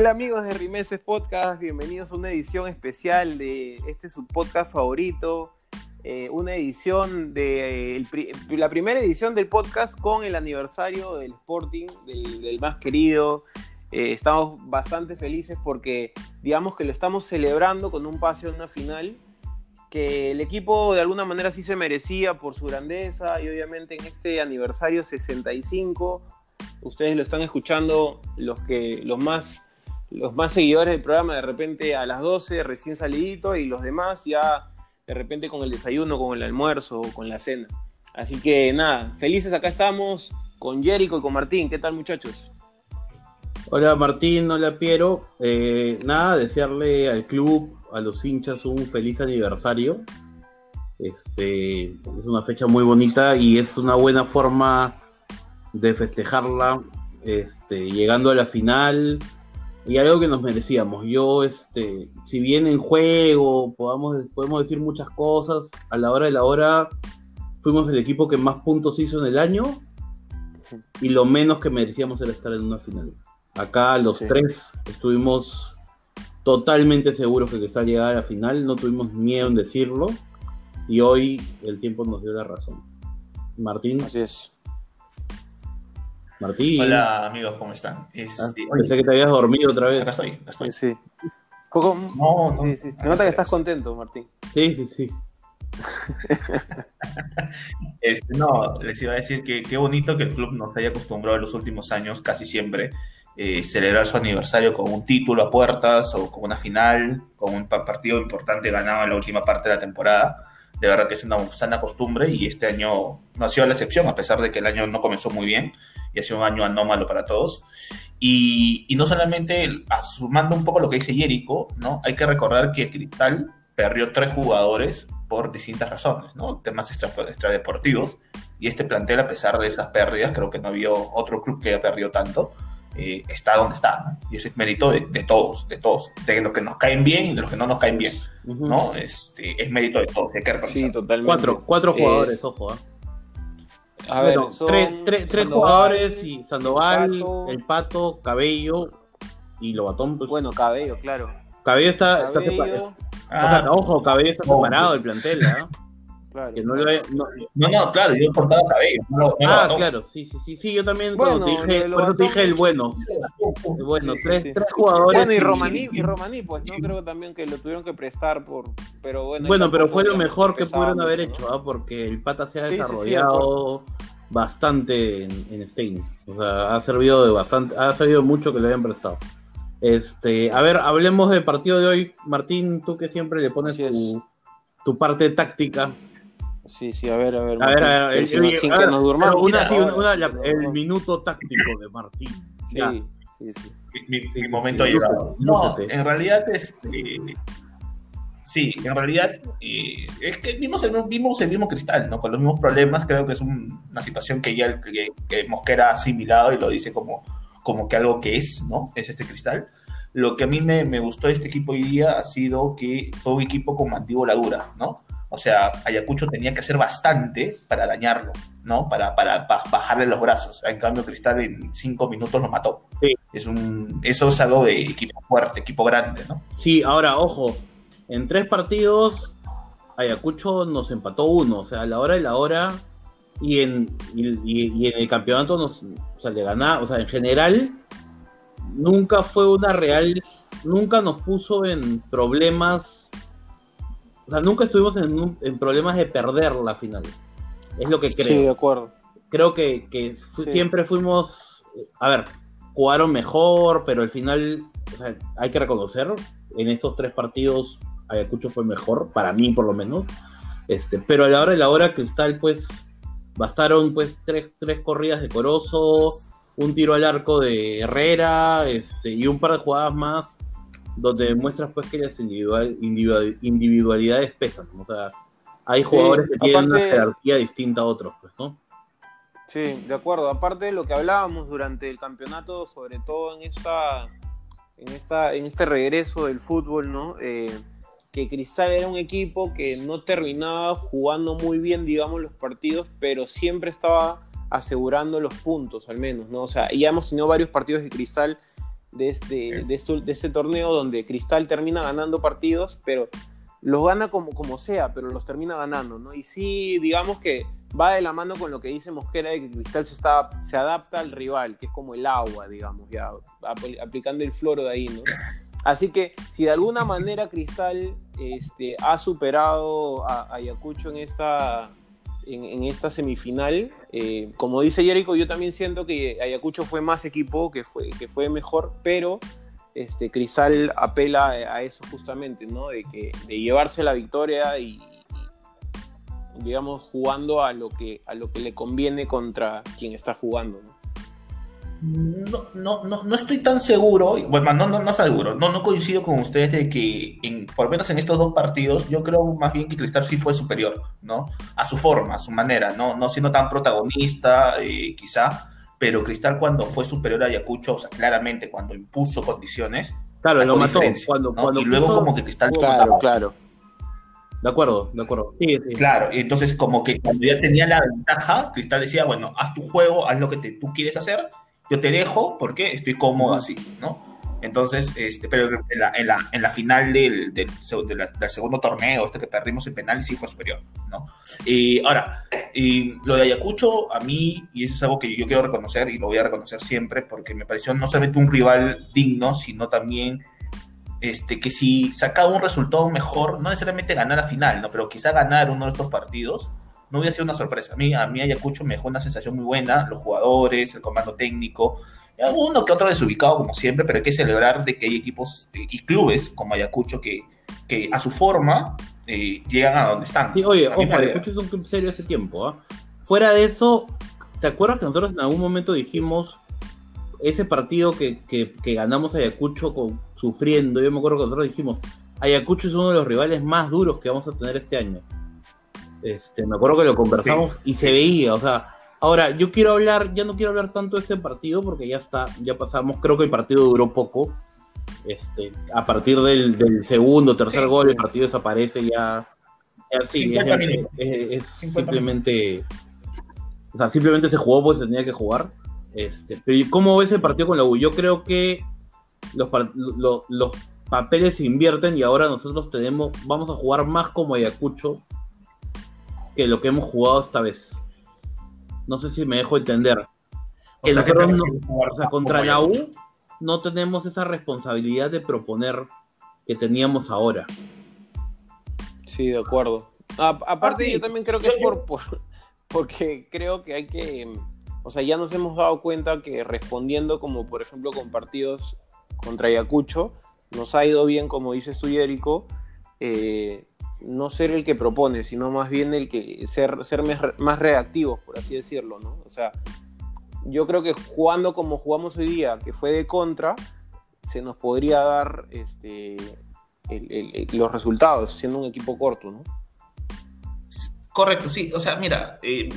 Hola amigos de Rimeses Podcast, bienvenidos a una edición especial de este su podcast favorito, eh, una edición de pri- la primera edición del podcast con el aniversario del Sporting, del, del más querido. Eh, estamos bastante felices porque digamos que lo estamos celebrando con un pase a una final que el equipo de alguna manera sí se merecía por su grandeza y obviamente en este aniversario 65 ustedes lo están escuchando los que los más los más seguidores del programa de repente a las 12 recién salidito y los demás ya de repente con el desayuno, con el almuerzo o con la cena. Así que nada, felices acá estamos con Jerico y con Martín. ¿Qué tal muchachos? Hola Martín, hola Piero. Eh, nada, desearle al club, a los hinchas un feliz aniversario. Este es una fecha muy bonita y es una buena forma de festejarla, este, llegando a la final y algo que nos merecíamos. Yo, este, si bien en juego podamos, podemos decir muchas cosas, a la hora de la hora fuimos el equipo que más puntos hizo en el año y lo menos que merecíamos era estar en una final. Acá los Sí. tres estuvimos totalmente seguros que Cristal llegaba a la final, no tuvimos miedo en decirlo y hoy el tiempo nos dio la razón. Martín, Así es. Martín, Hola amigos, ¿cómo están? Ah, Este, pensé que te habías dormido otra vez. acá estoy, acá estoy. Sí. Poco- No, no, sí, sí, Se nota que estás contento, Martín. Sí, sí, sí. Este, no, les iba a decir que qué bonito que el club nos haya acostumbrado en los últimos años, casi siempre, eh, celebrar su aniversario con un título a puertas o con una final, con un pa- partido importante ganado en la última parte de la temporada. De verdad que es una sana costumbre y este año no ha sido la excepción, a pesar de que el año no comenzó muy bien y ha sido un año anómalo para todos. Y, no solamente, sumando un poco lo que dice Jerico, ¿no? hay que recordar que Cristal perdió tres jugadores por distintas razones, ¿no? Temas extra, extradeportivos. Y este plantel, a pesar de esas pérdidas, creo que no había otro club que haya perdido tanto, eh, está donde está, ¿no? Y ese es mérito de, de todos, de todos, de los que nos caen bien y de los que no nos caen bien. ¿no? Este, es mérito de todos, hay que Sí, reconocer. totalmente. Cuatro, cuatro jugadores, ojo. ¿ah? A ver, Bueno, son tres, tres- tres Sandoval, jugadores y Sandoval, el Pato. el Pato, Cabello y Lobatón. Pues. Bueno, Cabello, claro. Cabello está, separado. Ah, O sea, ojo, Cabello está Ojo. separado del plantel, ¿ah? Claro. Que no lo haya- no- no, no, claro, yo he cortado cabello. No, Ah, claro, sí, sí, sí, sí, yo también Bueno, cuando te dije, por eso te dije el bueno. El bueno, Sí, tres, sí. tres jugadores. Bueno, y Romaní, y Romaní, pues, ¿no? Creo también que lo tuvieron que prestar por. Pero bueno. Bueno, pero fue lo mejor que pudieron haber hecho, ¿no? ¿ah? porque el pata se ha Sí, sí, sí, desarrollado bastante en, en Stein. O sea, ha servido de bastante, ha servido mucho que le hayan prestado. Este, a ver, hablemos del partido de hoy. Martín, tú que siempre le pones tu, tu parte táctica. Sí, sí, a ver, a ver. A ver, a ver, el- sin a que nos durmamos. una, sí, una- la- minuto táctico de Martín. Ya. Sí, sí, sí. Mi, mi- Sí, mi sí, momento sí, ha llegado. No, en realidad, este, sí, en realidad eh, es que vimos el, vimos el mismo cristal, ¿no? Con los mismos problemas, creo que es un- una situación que ya el, que, que Mosquera ha asimilado y lo dice como, como que algo que es, ¿no? Es este cristal. Lo que a mí me, me gustó de este equipo hoy día ha sido que fue un equipo con mandíbula dura, ¿no? O sea, Ayacucho tenía que hacer bastante para dañarlo, ¿no? Para, para ba- bajarle los brazos. En cambio, Cristal en cinco minutos lo mató. Sí. Es un, eso es algo de equipo fuerte, equipo grande, ¿no? Sí, ahora, ojo, en tres partidos Ayacucho nos empató uno, o sea, a la hora de la hora y en, y, y- y en el campeonato nos, o sea, le gana, o sea, en general nunca fue una real, nunca nos puso en problemas, o sea, nunca estuvimos en, un- en problemas de perder la final. Es lo que creo Sí, de acuerdo. creo que, que fu- Sí. siempre fuimos, a ver, jugaron mejor, pero al final, o sea, hay que reconocer, en estos tres partidos Ayacucho fue mejor, para mí por lo menos, este, pero a la hora de la hora Cristal pues bastaron pues tres, tres corridas de Corozo, un tiro al arco de Herrera, este, y un par de jugadas más donde demuestras pues que las individual, individual- individualidades pesan, ¿no? o sea, hay jugadores que tienen una jerarquía distinta a otros, pues, ¿no? Sí, de acuerdo. Aparte de lo que hablábamos durante el campeonato, sobre todo en esta, en esta, en este regreso del fútbol, ¿no? Eh, que Cristal era un equipo que no terminaba jugando muy bien, digamos, los partidos, pero siempre estaba asegurando los puntos, al menos, ¿no? O sea, ya hemos tenido varios partidos de Cristal de este, de este, de este torneo donde Cristal termina ganando partidos, pero los gana como, como sea, pero los termina ganando, ¿no? Y sí, digamos que va de la mano con lo que dice Mosquera de que Cristal se, está, se adapta al rival, que es como el agua, digamos, ya apl- aplicando el floro de ahí, ¿no? Así que si de alguna manera Cristal este, ha superado a, a Ayacucho en esta, en, esta semifinal, eh, como dice Jericho, yo también siento que Ayacucho fue más equipo, que fue, que fue mejor, pero este, Cristal apela a a eso justamente, ¿no? De, que, de llevarse la victoria y, y, digamos, jugando a lo, que, a lo que le conviene contra quien está jugando, ¿no? No, no, no, no estoy tan seguro, bueno, no, no, no seguro, no, no coincido con ustedes de que, en, por lo menos en estos dos partidos, yo creo más bien que Cristal sí fue superior, ¿no? A su forma, a su manera, no, no siendo tan protagonista, eh, quizá, pero Cristal cuando fue superior a Ayacucho, o sea, claramente cuando impuso condiciones, Claro, lo mató. Cuando, ¿no? cuando y luego puso- como que Cristal Claro, claro. De acuerdo, de acuerdo. Sí, sí. Claro, y entonces como que cuando ya tenía la ventaja, Cristal decía, bueno, haz tu juego, haz lo que te- tú quieres hacer, yo te dejo porque estoy cómodo así, ¿no? Entonces, este, pero en la, en la, en la final del, del, se- de la- del segundo torneo, este que perdimos en penal, sí fue superior, ¿no? Y ahora, y lo de Ayacucho, a mí, y eso es algo que yo quiero reconocer y lo voy a reconocer siempre, porque me pareció no solamente un rival digno, sino también este, que si sacaba un resultado mejor, no necesariamente ganar la final, ¿no? pero quizá ganar uno de estos partidos, no hubiera sido una sorpresa. A mí, a mí Ayacucho me dejó una sensación muy buena, los jugadores, el comando técnico, uno que otro desubicado como siempre, pero hay que celebrar de que hay equipos eh, y clubes como Ayacucho que, que a su forma eh, llegan a donde están. Sí, oye, ojo. Ayacucho es un club serio hace tiempo, ¿ah? Fuera de eso, ¿te acuerdas que nosotros en algún momento dijimos ese partido que, que, que ganamos Ayacucho con, sufriendo? Yo me acuerdo que nosotros dijimos, Ayacucho es uno de los rivales más duros que vamos a tener este año. Este, me acuerdo que lo conversamos y se veía, o sea, ahora yo quiero hablar, ya no quiero hablar tanto de este partido porque ya está, ya pasamos, creo que el partido duró poco. Este, a partir del, del segundo, tercer Sí, gol, sí. el partido desaparece ya. ya sí, es, 50 minutos. es- es 50 simplemente. O sea, simplemente se jugó porque se tenía que jugar. Este, pero ¿y cómo ves el partido con la U? Yo creo que los, par- lo- los papeles se invierten y ahora nosotros tenemos, vamos a jugar más como Ayacucho que lo que hemos jugado esta vez. No sé si me dejo entender. O sea, nosotros no- o contra la U no tenemos esa responsabilidad de proponer que teníamos ahora. Sí, de acuerdo. A- aparte, Ah, sí. yo también creo que Yo- es por, por- porque creo que hay que, o sea, ya nos hemos dado cuenta que respondiendo como por ejemplo con partidos contra Ayacucho, nos ha ido bien, como dices tú, Jerico, eh, no ser el que propone, sino más bien el que ser, ser más, re- más reactivos, por así decirlo, ¿no? O sea, yo creo que jugando como jugamos hoy día, que fue de contra, se nos podría dar este, el- el- el- los resultados, siendo un equipo corto, ¿no? Correcto, sí. O sea, mira, eh,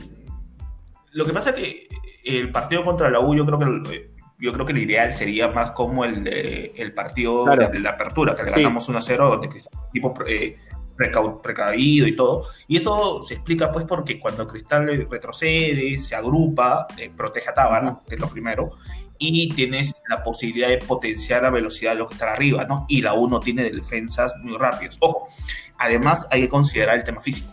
lo que pasa es que el partido contra la U, yo creo que el- yo creo que el ideal sería más como el, el partido Claro. de la apertura, que le Sí. ganamos 1 a 0, donde Cristal equipo eh, precavido y todo. Y eso se explica pues porque cuando Cristal retrocede, se agrupa, eh, protege a Tábara, que es lo primero, y tienes la posibilidad de potenciar la velocidad de los que están arriba, ¿no? Y la U no tiene defensas muy rápidas. Ojo, además hay que considerar el tema físico.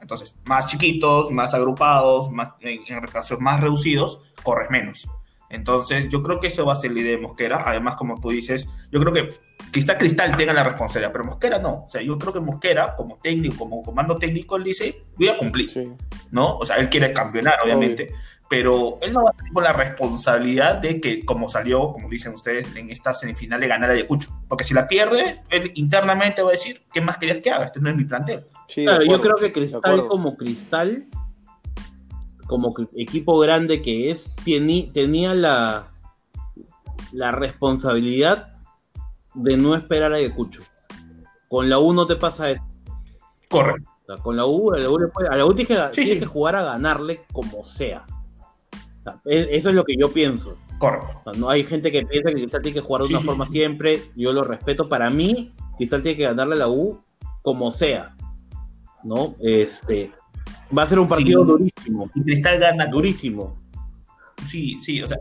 Entonces, más chiquitos, más agrupados, más, en, en más reducidos, corres menos. Entonces, yo creo que eso va a ser la idea de Mosquera. Además, como tú dices, yo creo que Cristal Cristal tenga la responsabilidad, pero Mosquera no. O sea, yo creo que Mosquera, como técnico, como comando técnico, él dice, voy a cumplir, Sí. ¿no? O sea, él quiere campeonar, obviamente, pero él no va a tener con la responsabilidad de que, como salió, como dicen ustedes, en esta semifinal de ganar a Ayacucho. Porque si la pierde, él internamente va a decir, ¿qué más querías que haga? Este no es mi plantel. Sí, Claro, yo creo que Cristal como Cristal, como equipo grande que es, tenía la, la responsabilidad de no esperar a Ayacucho. Con la U no te pasa eso. Correcto. O sea, con la U, a la U, a la U tienes, que, Sí, tienes sí. que jugar a ganarle como sea. O sea, e- eso es lo que yo pienso. Correcto. O sea, no hay gente que piensa que Cristal tiene que jugar de Sí, una forma siempre. Yo lo respeto. Para mí, Cristal tiene que ganarle a la U como sea. ¿No? Este. Va a ser un partido Sí. durísimo. Y Cristal gana Durísimo. Sí, sí, o sea,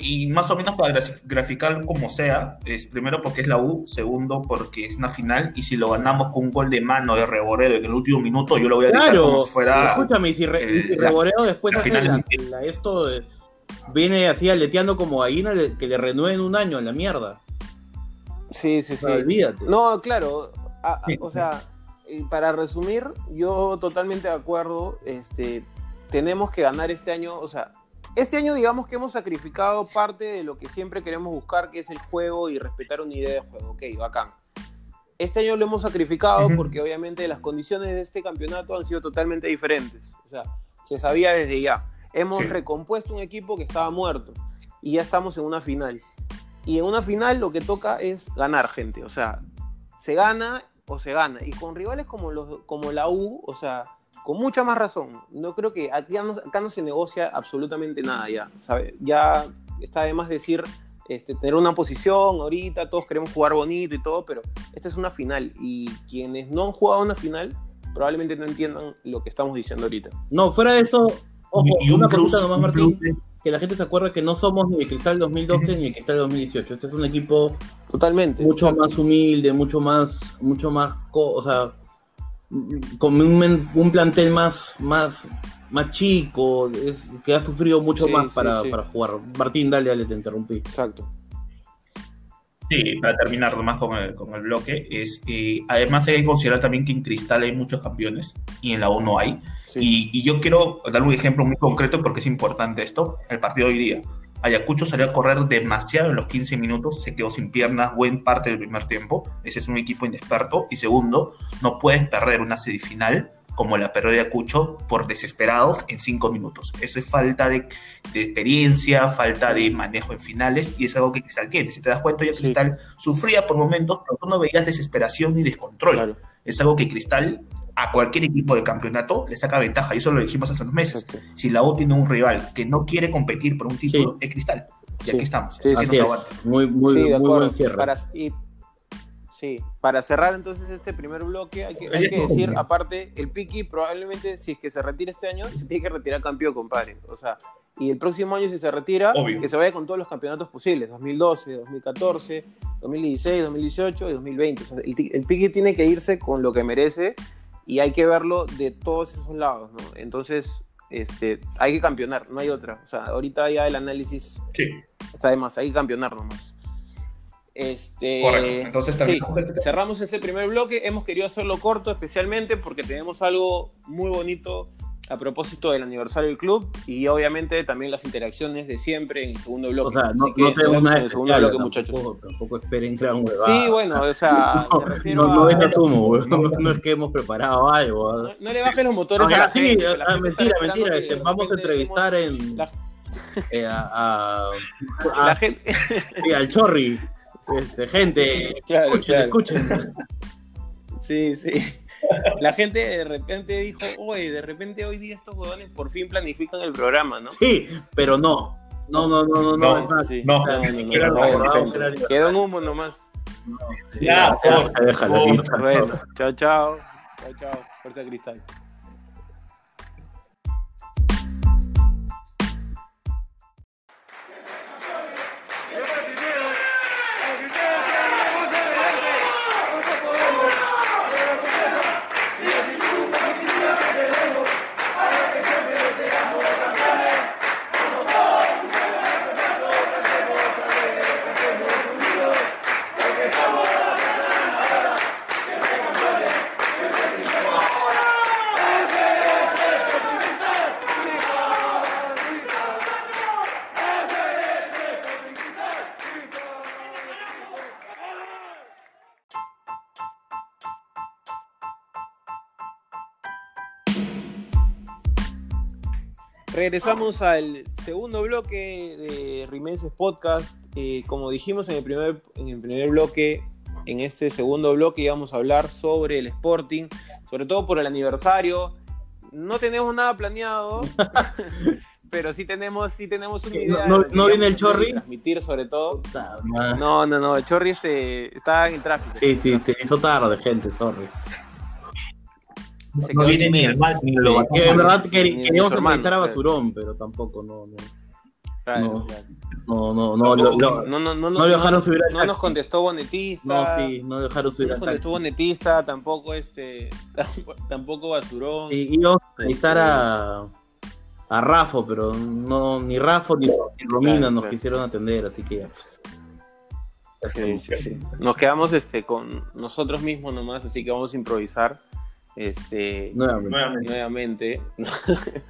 y más o menos para graf- graficar como sea, es primero porque es la U, segundo porque es una final, y si lo ganamos con un gol de mano de Reborero en el último minuto, yo lo voy a gritar como Claro. si fuera... Escúchame, si, re- el- la- Reboreo después la hace final la- la- esto. viene así aleteando como gallina que le renueven un año a la mierda. Sí, sí, O sí. sea, olvídate. No, claro. a- a- Sí. o sea, eh, para resumir, yo totalmente de acuerdo. Este, tenemos que ganar este año. O sea, este año, digamos que hemos sacrificado parte de lo que siempre queremos buscar, que es el juego y respetar una idea de juego. Ok, bacán. Este año lo hemos sacrificado Ujú. porque obviamente las condiciones de este campeonato han sido totalmente diferentes. O sea, se sabía desde ya. Hemos Sí. recompuesto un equipo que estaba muerto y ya estamos en una final. Y en una final lo que toca es ganar, gente. O sea, se gana o se gana. Y con rivales como, los, como la U, o sea, con mucha más razón. No creo que aquí no, acá no se negocia absolutamente nada ya. ¿sabe? Ya está de más decir este, tener una posición ahorita, todos queremos jugar bonito y todo, pero esta es una final. Y quienes no han jugado una final probablemente no entiendan lo que estamos diciendo ahorita. No, fuera de eso, ojo, y un una plus, cosita nomás, Martín, plus- que la gente se acuerda que no somos ni el Cristal 2012 ni el Cristal 2018. Este es un equipo Totalmente. mucho más humilde, mucho más, mucho más, co- o sea, con un, men- un plantel más, más, más chico, es- que ha sufrido mucho Sí, más sí, para, sí. para jugar. Martín, dale, dale, te interrumpí. Exacto. Sí, para terminar nomás con el, con el bloque, es eh, además hay que considerar también que en Cristal hay muchos campeones y en la U no hay. Sí. Y, y yo quiero dar un ejemplo muy concreto porque es importante esto, el partido de hoy día. Ayacucho salió a correr demasiado en los 15 minutos, se quedó sin piernas buen parte del primer tiempo. Ese es un equipo inexperto. Y segundo, no puedes perder una semifinal como la perdió Ayacucho por desesperados en 5 minutos. Eso es falta de, de experiencia, falta de manejo en finales y es algo que Cristal tiene. Si te das cuenta, ya Sí. Cristal sufría por momentos, pero tú no veías desesperación ni descontrol. Claro. Es algo que Cristal a cualquier equipo del campeonato le saca ventaja. Y eso lo dijimos hace unos meses. Exacto. Si la U tiene un rival que no quiere competir por un título, Sí. es Cristal. Y Sí. aquí estamos. Sí, Así es, muy, muy, Sí, de muy buen cierre. Para, y- sí, para cerrar entonces este primer bloque, hay que, hay que decir, aparte, el Piki probablemente, si es que se retira este año, se tiene que retirar campeón, compadre. O sea, y el próximo año, si se retira, Obvio. que se vaya con todos los campeonatos posibles: 2012, 2014, 2016, 2018 y 2020. O sea, el, el Piki tiene que irse con lo que merece y hay que verlo de todos esos lados, ¿no? Entonces, este, hay que campeonar, no hay otra. O sea, ahorita ya el análisis Sí, está de más, hay que campeonar nomás. Este, correcto. Entonces sí, también. cerramos ese primer bloque. Hemos querido hacerlo corto, especialmente porque tenemos algo muy bonito a propósito del aniversario del club y obviamente también las interacciones de siempre en el segundo bloque. O sea, no, que no tenemos nada en el segundo bloque, muchachos. tampoco, tampoco esperen huevada. Sí, bueno, o sea, No, me refiero no, no a... es asumo, no, no es que hemos preparado algo. no, no le bajes los motores No, a la sí, gente, que la ah, gente está mentira, mentira, que este, vamos a entrevistar en- la- Eh, a, a- la gente... sí, al Chorri. Este, gente, Claro, escuchen, claro. escuchen. Sí, sí. La gente de repente dijo, oye, de repente hoy día estos huevones por fin planifican el programa, ¿no? Sí, pero no. No, no, no, no, no. No, sí. no. Quedó en humo nomás. Sí, Ya, déjalo, por- déjalo, Bueno, chao, chao. Chao, chao. Fuerza Cristal. Regresamos al segundo bloque de Rimenses Podcast. Eh, como dijimos en el, primer, en el primer bloque, en este segundo bloque íbamos a hablar sobre el Sporting, sobre todo por el aniversario. No tenemos nada planeado, pero sí tenemos, sí tenemos una ¿No- idea. no- que no viene el Chorri? Transmitir sobre todo. No, no, no, el Chorri este, está en el tráfico. Sí, sí, se hizo tarde, gente, sorry. Se No viene ni el mal ni el Lo- que en verdad queríamos entrevistar a claro. Basurón, pero tampoco, no, no. Claro, No. No, no, no, No, no, no, no dejaron subir no nos contestó Bonetista. No, sí, no dejaron No subir nos al contestó. Bonetista, tampoco este, tampoco Basurón. Sí, íbamos a entrevistar a, a Rafa, pero no, ni Rafa ni, ni Romina Claro, nos claro. quisieron atender, así que ya, pues. Sí, sí, sí. Nos quedamos este con nosotros mismos nomás, así que vamos a improvisar este Nuevamente. Nuevamente. nuevamente.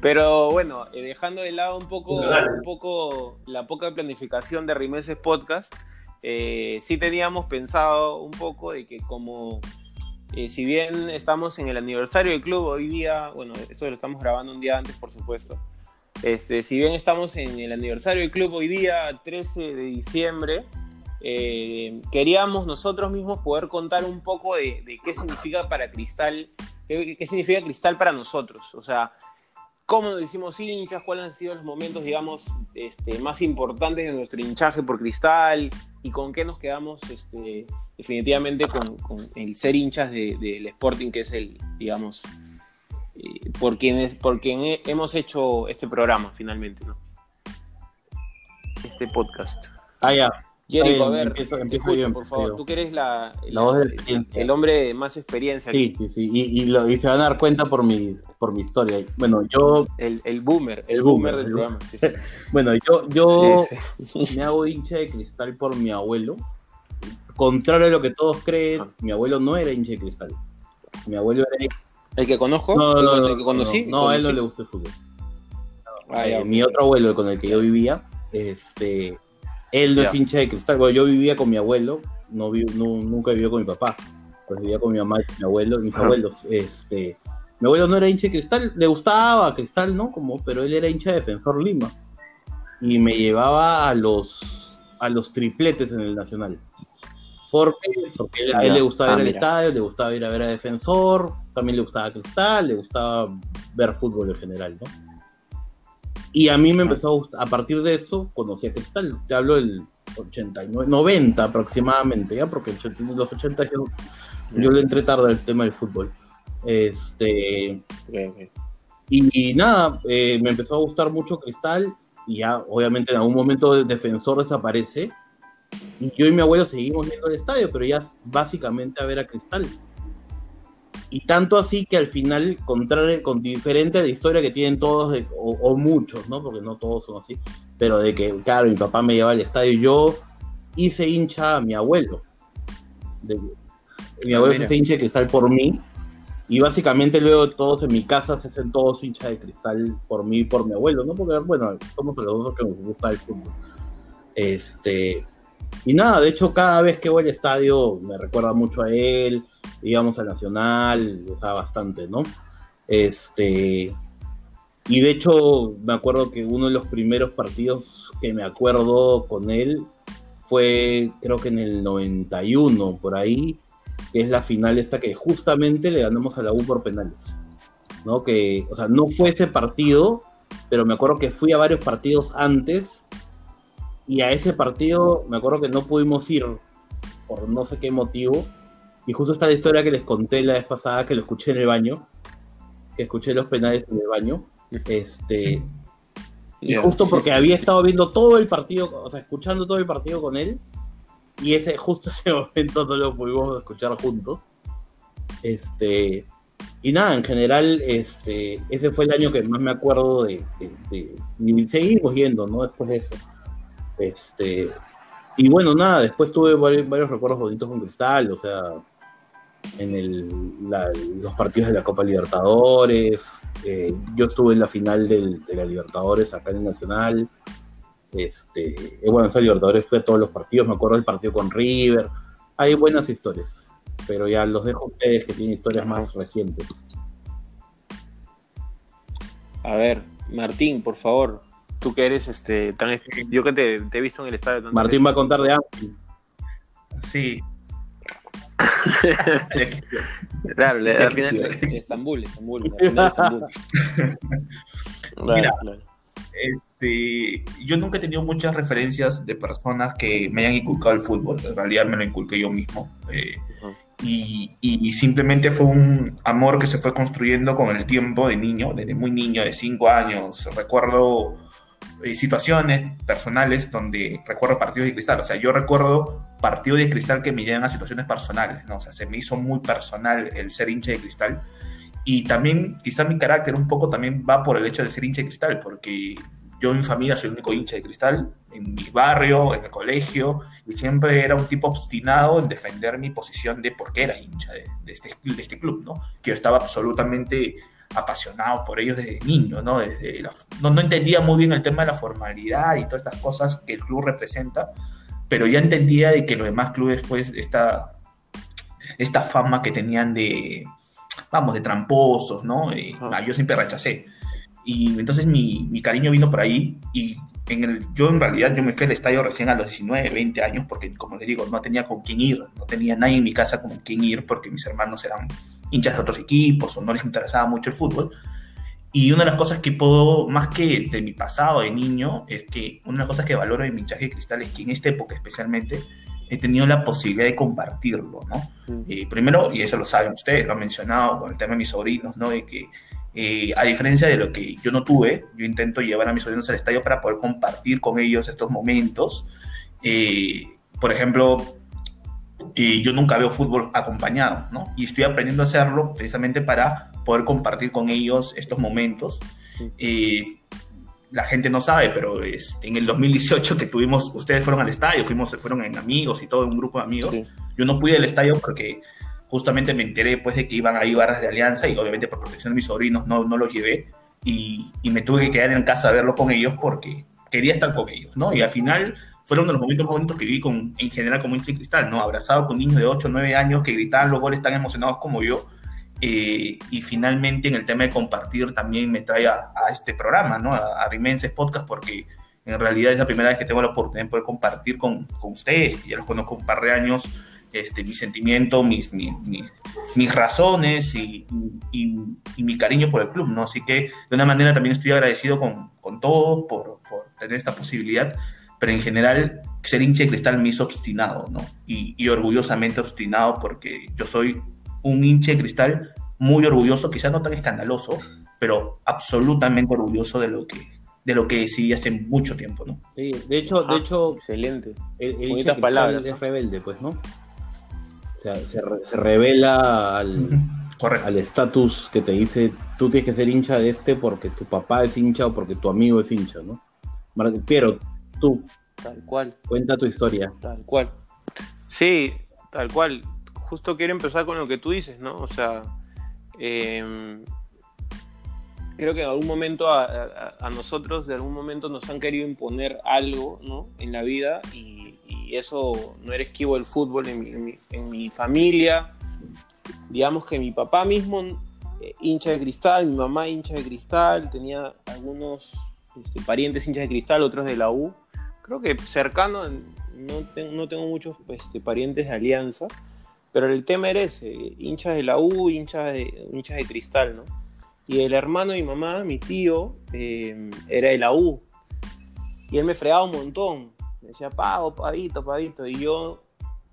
Pero bueno, eh, dejando de lado un poco, un poco la poca planificación de Rimeses Podcast, eh, sí teníamos pensado un poco de que como eh, si bien estamos en el aniversario del club hoy día, bueno, esto lo estamos grabando un día antes, por supuesto. Este, si bien estamos en el aniversario del club hoy día, 13 de diciembre, eh, queríamos nosotros mismos poder contar un poco de, qué significa para Cristal, qué, significa Cristal para nosotros. O sea, cómo nos hicimos hinchas, cuáles han sido los momentos, digamos, este, más importantes de nuestro hinchaje por Cristal y con qué nos quedamos este, definitivamente con, el ser hinchas de- del Sporting, que es el, digamos, eh, por, quien es, por quien he- hemos hecho este programa finalmente, ¿no? Este podcast. Ah, ya. Jerico, a ver, empiezo- empiezo escucho, yo, por favor. yo. Tú que eres la, La la- el hombre de más experiencia, Sí, sí, sí. Y, y, lo- y se van a dar cuenta por mi, por mi historia. Bueno, yo, el, el boomer, el, El boomer, boomer, del el programa. sí. bueno, yo, yo Sí, sí. me hago hincha de cristal por mi abuelo. Contrario a lo que todos creen, Ah. mi abuelo no era hincha de cristal. Mi abuelo era El que conozco, No, no, no, el que conocí. no, a él no le gusta el fútbol. Ah, Eh, mi otro abuelo con el que yo vivía, este, él no es hincha de cristal. Bueno, yo vivía con mi abuelo, no, vi- no- nunca vivía con mi papá, pues vivía con mi mamá y mi abuelo, mis abuelos. Este, mi abuelo no era hincha de cristal, le gustaba cristal, ¿no? Como, pero él era hincha de Defensor Lima y me llevaba a los a los tripletes en el Nacional. ¿Por qué? Porque a él Ya. le gustaba Ah, ir al estadio, le gustaba ir a ver a Defensor, también le gustaba Cristal, le gustaba ver fútbol en general, ¿no? Y a mí me empezó a gustar, a partir de eso conocí a Cristal, te hablo del 89, 90 aproximadamente, ya, porque en 80 los 80 yo, yo le entré tarde al tema del fútbol. Este, y, y nada, eh, me empezó a gustar mucho Cristal y ya obviamente en algún momento el defensor desaparece y yo y mi abuelo seguimos viendo el estadio, pero ya básicamente a ver a Cristal. Y tanto así que al final, contrario, con diferente a la historia que tienen todos, de- o, o muchos, ¿no? Porque no todos son así, pero de que, claro, mi papá me llevaba al estadio y yo hice hincha a mi abuelo. De- mi abuelo se mira. hizo hincha de cristal por mí. Y básicamente luego todos en mi casa se hacen todos hincha de cristal por mí y por mi abuelo, ¿no? Porque, bueno, somos los dos que nos gusta el fútbol. Este, y nada, de hecho, cada vez que voy al estadio me recuerda mucho a él, íbamos al Nacional, o sea, bastante, ¿no? Este, y de hecho, me acuerdo que uno de los primeros partidos que me acuerdo con él fue, creo que en el 91, por ahí, es la final esta que justamente le ganamos a la U por penales, ¿no? Que, o sea, no fue ese partido, pero me acuerdo que fui a varios partidos antes y a ese partido me acuerdo que no pudimos ir por no sé qué motivo. Y justo está la historia que les conté la vez pasada, que lo escuché en el baño, que escuché los penales en el baño. Este, y justo porque había estado viendo todo el partido, o sea, escuchando todo el partido con él, y ese justo ese momento no lo pudimos escuchar juntos. Este, y nada, en general, este, ese fue el año que más me acuerdo de, de- de- y seguimos yendo, ¿no? Después de eso. Este, y bueno, nada, después tuve varios, varios recuerdos bonitos con Cristal, o sea, en el, los partidos de la Copa Libertadores, eh, yo estuve en la final del- de la Libertadores acá en el Nacional, este, eh, bueno, esa Libertadores fue a todos los partidos, me acuerdo del partido con River, hay buenas historias, pero ya los dejo a ustedes que tienen historias más recientes. A ver, Martín, por favor, tú que eres este tan yo que te, te he visto en el estadio. Martín va a contar de Anfield. Sí. Claro, al final es Estambul, Estambul, final de Estambul. Claro, Mira. claro. Este, yo nunca he tenido muchas referencias de personas que me hayan inculcado el fútbol. En realidad me lo inculqué yo mismo. eh, y, y simplemente fue un amor que se fue construyendo con el tiempo de niño, desde muy niño, de cinco años. Recuerdo eh, situaciones personales donde recuerdo partidos de cristal. O sea, yo recuerdo partidos de cristal que me llevan a situaciones personales, ¿no? O sea, se me hizo muy personal el ser hincha de cristal. Y también, quizá mi carácter un poco también va por el hecho de ser hincha de cristal, porque yo en mi familia soy el único hincha de cristal, en mi barrio, en el colegio, y siempre era un tipo obstinado en defender mi posición de por qué era hincha de, de este, de este club, ¿no? Que yo estaba absolutamente apasionado por ellos desde niño, ¿no? Desde la- no, no entendía muy bien el tema de la formalidad y todas estas cosas que el club representa, pero ya entendía de que los demás clubes, pues, esta, esta fama que tenían de, vamos, de tramposos, ¿no? Eh, Ajá. yo siempre rechacé. Y entonces mi, mi cariño vino por ahí y en el, yo en realidad yo me fui al estadio recién a los 19, 20 años porque como les digo, no tenía con quién ir, no tenía nadie en mi casa con quien ir porque mis hermanos eran hinchas de otros equipos o no les interesaba mucho el fútbol. Y una de las cosas que puedo, más que de mi pasado de niño, es que una de las cosas que valoro de mi hinchaje de cristal es que en esta época especialmente he tenido la posibilidad de compartirlo, ¿no? Mm. Eh, primero, y eso lo saben ustedes, lo han mencionado con el tema de mis sobrinos, ¿no? De que eh, a diferencia de lo que yo no tuve, yo intento llevar a mis sobrinos al estadio para poder compartir con ellos estos momentos. Eh, por ejemplo, eh, yo nunca veo fútbol acompañado, ¿no? Y estoy aprendiendo a hacerlo precisamente para poder compartir con ellos estos momentos. Eh, la gente no sabe, pero este, en el 2018 que tuvimos, ustedes fueron al estadio, fuimos, fueron en amigos y todo un grupo de amigos. Sí. Yo no pude ir al estadio porque justamente me enteré pues, de que iban a ir barras de alianza y obviamente por protección de mis sobrinos no, no los llevé y, y me tuve que quedar en casa a verlo con ellos porque quería estar con ellos, ¿no? Y al final fueron de los momentos más bonitos que viví con, en general como hincha cristal, ¿no? Abrazado con niños de 8 o 9 años que gritaban los goles tan emocionados como yo. eh, y finalmente en el tema de compartir también me trae a, a este programa, ¿no? A, a Rimenses Podcast porque en realidad es la primera vez que tengo la oportunidad de poder compartir con, con ustedes, ya los conozco un par de años, este, mi sentimiento, mis, mis, mis, mis razones y, y, y, mi cariño por el club, ¿no? Así que de una manera también estoy agradecido con, con todos por, por, tener esta posibilidad, pero en general ser hincha de cristal me hizo obstinado, ¿no? Y, y orgullosamente obstinado porque yo soy un hincha de cristal muy orgulloso, quizás no tan escandaloso, pero absolutamente orgulloso de lo que de lo que decidí hace mucho tiempo, ¿no? Sí, de hecho, de Ah, hecho, excelente. el, el Bonitas hincha de cristal palabras, es rebelde, pues, ¿no? O sea, se, re- se revela al Correcto. al estatus que te dice tú tienes que ser hincha de este porque tu papá es hincha o porque tu amigo es hincha, ¿no? Piero, tú, Tal cual. cuenta tu historia. Tal cual. Sí, tal cual. Justo quiero empezar con lo que tú dices, ¿no? O sea, em, creo que en algún momento a, a- a nosotros, de algún momento nos han querido imponer algo, ¿no? En la vida y, y eso no era esquivo del fútbol en mi, en mi- en mi familia. Digamos que mi papá mismo, eh, hincha de cristal, mi mamá hincha de cristal, tenía algunos este, parientes hinchas de cristal, otros de la U creo que cercano, no, tengo- no tengo muchos este, parientes de Alianza, pero el tema era ese, hinchas de la U, hinchas de, hinchas de Cristal, ¿no? Y el hermano de mi mamá, mi tío, eh, era de la U. Y él me fregaba un montón. Me decía, pavo, pavito, pavito. Y yo,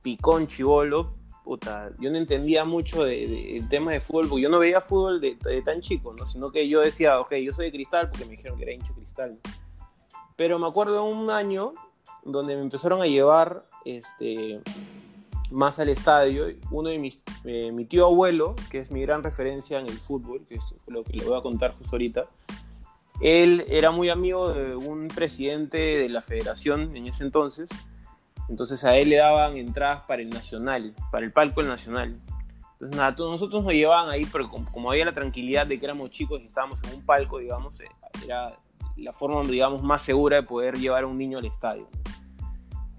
picón, chivolo, puta, yo no entendía mucho de, de- del tema de fútbol, porque yo no veía fútbol de, de tan chico, ¿no? Sino que yo decía, ok, yo soy de Cristal porque me dijeron que era hincha de Cristal. Pero me acuerdo un año donde me empezaron a llevar este, más al estadio. Uno de mis, eh, mi tío abuelo, que es mi gran referencia en el fútbol, que es lo que le voy a contar justo ahorita, él era muy amigo de un presidente de la federación en ese entonces. Entonces a él le daban entradas para el Nacional, para el palco del Nacional. Entonces nada, nosotros nos llevaban ahí, pero como, como había la tranquilidad de que éramos chicos y estábamos en un palco, digamos, eh, era la forma, digamos, más segura de poder llevar a un niño al estadio.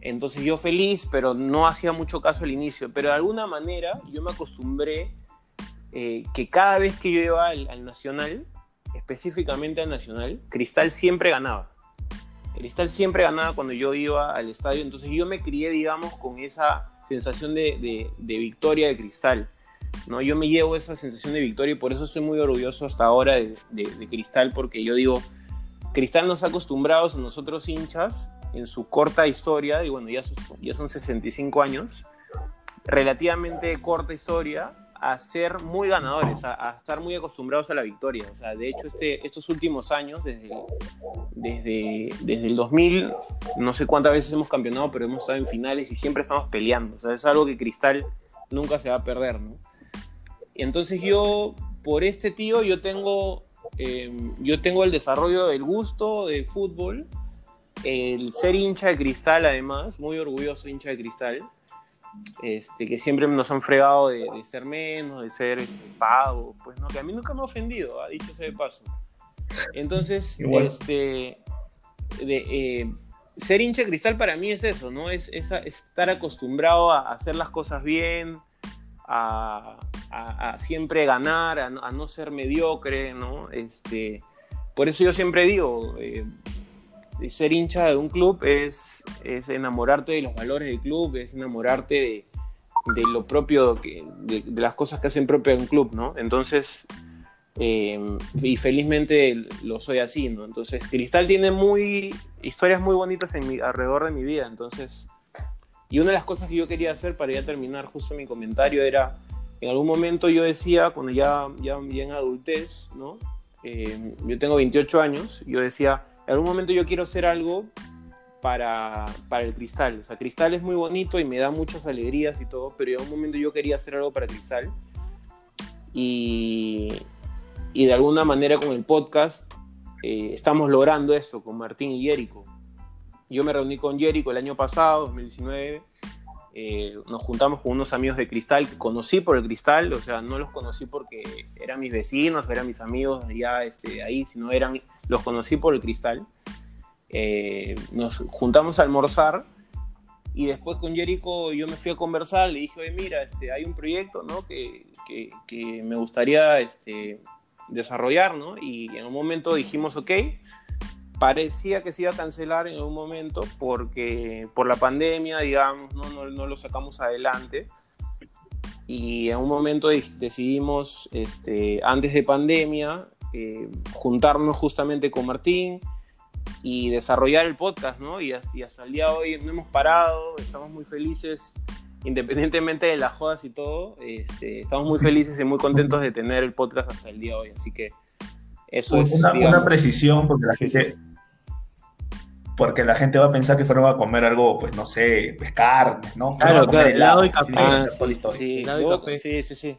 Entonces yo feliz, pero no hacía mucho caso al inicio. Pero de alguna manera yo me acostumbré eh, que cada vez que yo iba al, al Nacional, específicamente al Nacional, Cristal siempre ganaba. Cristal siempre ganaba cuando yo iba al estadio, entonces yo me crié, digamos, con esa sensación de, victoria de Cristal. ¿no? Yo me llevo esa sensación de victoria y por eso estoy muy orgulloso hasta ahora de Cristal, porque yo digo, Cristal nos ha acostumbrado nosotros hinchas en su corta historia, y bueno, ya son, ya son 65 años, relativamente corta historia, a ser muy ganadores, a, a estar muy acostumbrados a la victoria. O sea, de hecho, este, estos últimos años, desde, desde, desde el 2000, no sé cuántas veces hemos campeonado, pero hemos estado en finales y siempre estamos peleando. O sea, es algo que Cristal nunca se va a perder, ¿no? Entonces yo, por este tío, yo tengo, eh, yo tengo el desarrollo del gusto del fútbol, el ser hincha de Cristal además, muy orgulloso hincha de Cristal, este, que siempre nos han fregado de, de ser menos, de ser este, pago, pues no, que a mí nunca me ha ofendido, ha dicho ese de paso. Entonces, Igual. este, de, eh, ser hincha de Cristal para mí es eso, ¿no? Es, es estar acostumbrado a hacer las cosas bien, a, siempre ganar, a, no- ser mediocre, ¿no? Este, por eso yo siempre digo, eh, ser hincha de un club es, es enamorarte de los valores del club, es enamorarte de, lo propio, que, de, las cosas que hacen propio un club, ¿no? Entonces, eh, y felizmente lo soy así, ¿no? Entonces, Cristal tiene muy, historias muy bonitas en mi, alrededor de mi vida, entonces, y una de las cosas que yo quería hacer para ya terminar justo mi comentario era, en algún momento yo decía, cuando ya, ya, en adultez, ¿no? Eh, yo tengo 28 años, yo decía, en algún momento yo quiero hacer algo para, para el cristal. O sea, cristal es muy bonito y me da muchas alegrías y todo, pero en algún momento yo quería hacer algo para cristal. Y, y de alguna manera con el podcast eh, estamos logrando esto con Martín y Jerico. Yo me reuní con Jerico el año pasado, 2019. eh, nos juntamos con unos amigos de Cristal que conocí por el Cristal, o sea, no los conocí porque eran mis vecinos, eran mis amigos ya este, ahí, sino eran, los conocí por el Cristal. Eh, nos juntamos a almorzar y después con Jerico yo me fui a conversar, le dije, oye, mira, este, hay un proyecto ¿no? que, que, que me gustaría este, desarrollar, ¿no? Y en un momento dijimos, ok, parecía que se iba a cancelar en algún momento porque por la pandemia, digamos, no, no, no lo sacamos adelante. Y en un momento de- decidimos, este, antes de pandemia, eh, juntarnos justamente con Martín y desarrollar el podcast, ¿no? Y, y hasta el día de hoy no hemos parado, estamos muy felices, independientemente de las jodas y todo, este, estamos muy felices y muy contentos de tener el podcast hasta el día de hoy. Así que eso es, una, digamos, una precisión porque la Sí, gente porque la gente va a pensar que fueron a comer algo pues no sé pues carnes no Fueron Claro, claro, helado y café. Ah, sí, sí, Helado y luego- café. sí, sí, sí.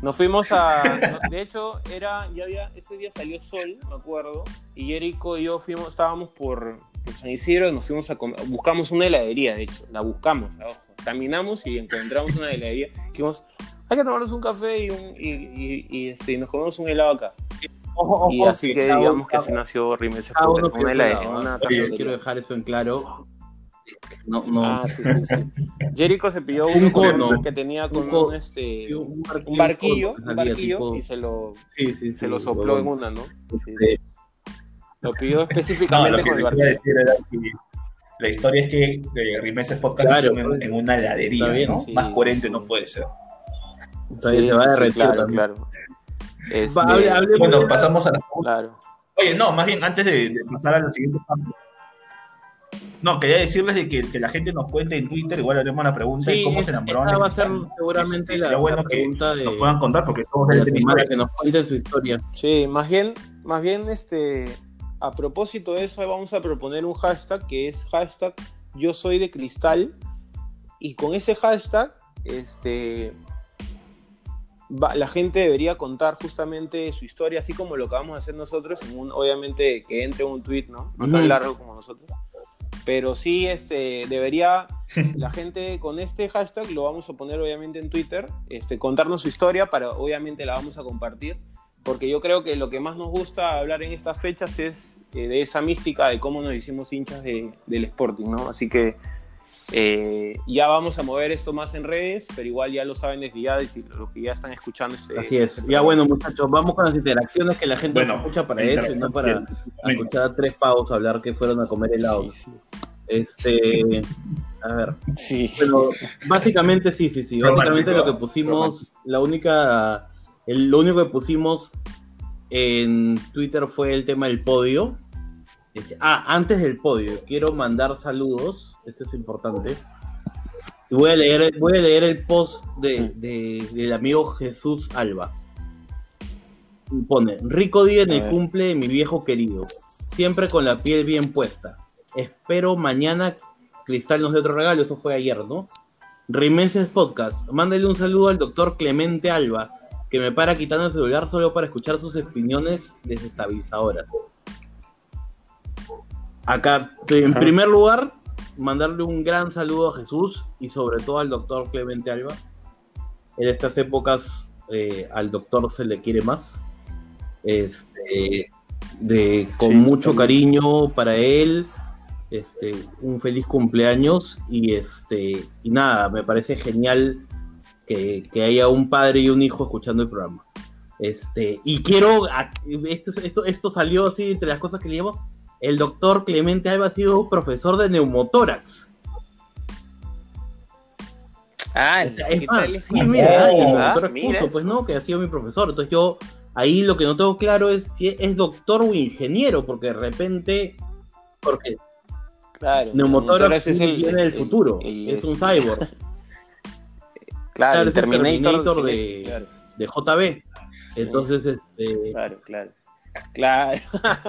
Nos fuimos a. de hecho, era. Ya había, ese día salió sol, me acuerdo. Y Jerico y yo fuimos, estábamos por, por San Isidro y nos fuimos a comer. Buscamos una heladería, de hecho. La buscamos, ojo. Caminamos y encontramos una heladería. Dijimos, hay que tomarnos un café y, un, y, y- y, este, y nos comemos un helado acá. Ojo, Y así que digamos que así nació Podcast, piensa una ¿ah? Oye, cafetería. quiero dejar eso en claro. No, no. Ah, sí, sí, sí. Jericho se pidió Un cono. que tenía con Un este, un barquillo, un barquillo, que un salía barquillo tipo- y se lo, sí, sí, sí, se lo sopló en una, ¿no? Sí, Sí. sí. Lo pidió no específicamente lo que con el barquillo. a decir era que la historia es que eh, Rimeses Podcast Claro, en, pues. en una heladería bien, ¿no? sí, más coherente sí. no puede ser Todavía se va a derretir claro, también. claro. Este, Va, hable- hablemos bueno de- pasamos a la claro. Oye, no, más bien antes de, de pasar a la siguiente parte. No, quería decirles de que, que la gente nos cuente en Twitter, igual haremos la pregunta de Sí, cómo se esta- enamoraron. esta de va a ser seguramente la, sería bueno la que pregunta de, Nos puedan contar porque todos de la semana, que nos cuenten su historia. Sí, más bien, más bien, este, a propósito de eso, vamos a proponer un hashtag que es hashtag yo soy de cristal y con ese hashtag, este, va- la gente debería contar justamente su historia, así como lo que vamos a hacer nosotros, en un- obviamente que entre un tweet, ¿no? No tan largo como nosotros. Pero sí, este, debería la gente con este hashtag, lo vamos a poner obviamente en Twitter, este, contarnos su historia, para obviamente la vamos a compartir, porque yo creo que lo que más nos gusta hablar en estas fechas es eh, de esa mística de cómo nos hicimos hinchas de- del Sporting, ¿no? Así que Eh, ya vamos a mover esto más en redes, pero igual ya lo saben desde ya, y si los que ya están escuchando. este- Así es. este Ya bueno, muchachos, vamos con las interacciones que la gente Bueno, escucha para eso y no para escuchar a tres pavos hablar que fueron a comer helados. Sí, Este, a ver. sí. Bueno, básicamente sí, sí, sí. Básicamente lo que pusimos, la única, el, lo único que pusimos en Twitter fue el tema del podio. Este, ah, antes del podio, quiero mandar saludos. Esto es importante. Voy a leer, voy a leer el post de, de- del amigo Jesús Alba. Pone, rico día en el cumple de mi viejo querido. Siempre con la piel bien puesta. Espero mañana Cristal nos dé otro regalo, eso fue ayer, ¿no? Rimenses Podcast, mándale un saludo al doctor Clemente Alba, que me para quitando el celular solo para escuchar sus opiniones desestabilizadoras. Acá, en Ajá. primer lugar, mandarle un gran saludo a Jesús y sobre todo al doctor Clemente Alba. En estas épocas eh, al doctor se le quiere más. Este, de, con Sí, mucho cariño para él. Este, un feliz cumpleaños y este y nada, me parece genial que, que haya un padre y un hijo escuchando el programa. Este, y quiero, esto, esto, esto salió así entre las cosas que le llevo. El doctor Clemente Alba ha sido profesor de neumotórax. Ah, O sea, ¿qué es más, sí, mira, y el Ah, mira expuso, pues no, que ha sido mi profesor. Entonces yo, ahí lo que no tengo claro es si es doctor o ingeniero, porque de repente, porque Claro, neumotórax es el, viene del el- futuro, el- es un el- cyborg. Claro, Claro, el es Terminator, Terminator sí, de- claro, de JB. Entonces, este, claro, claro. Claro.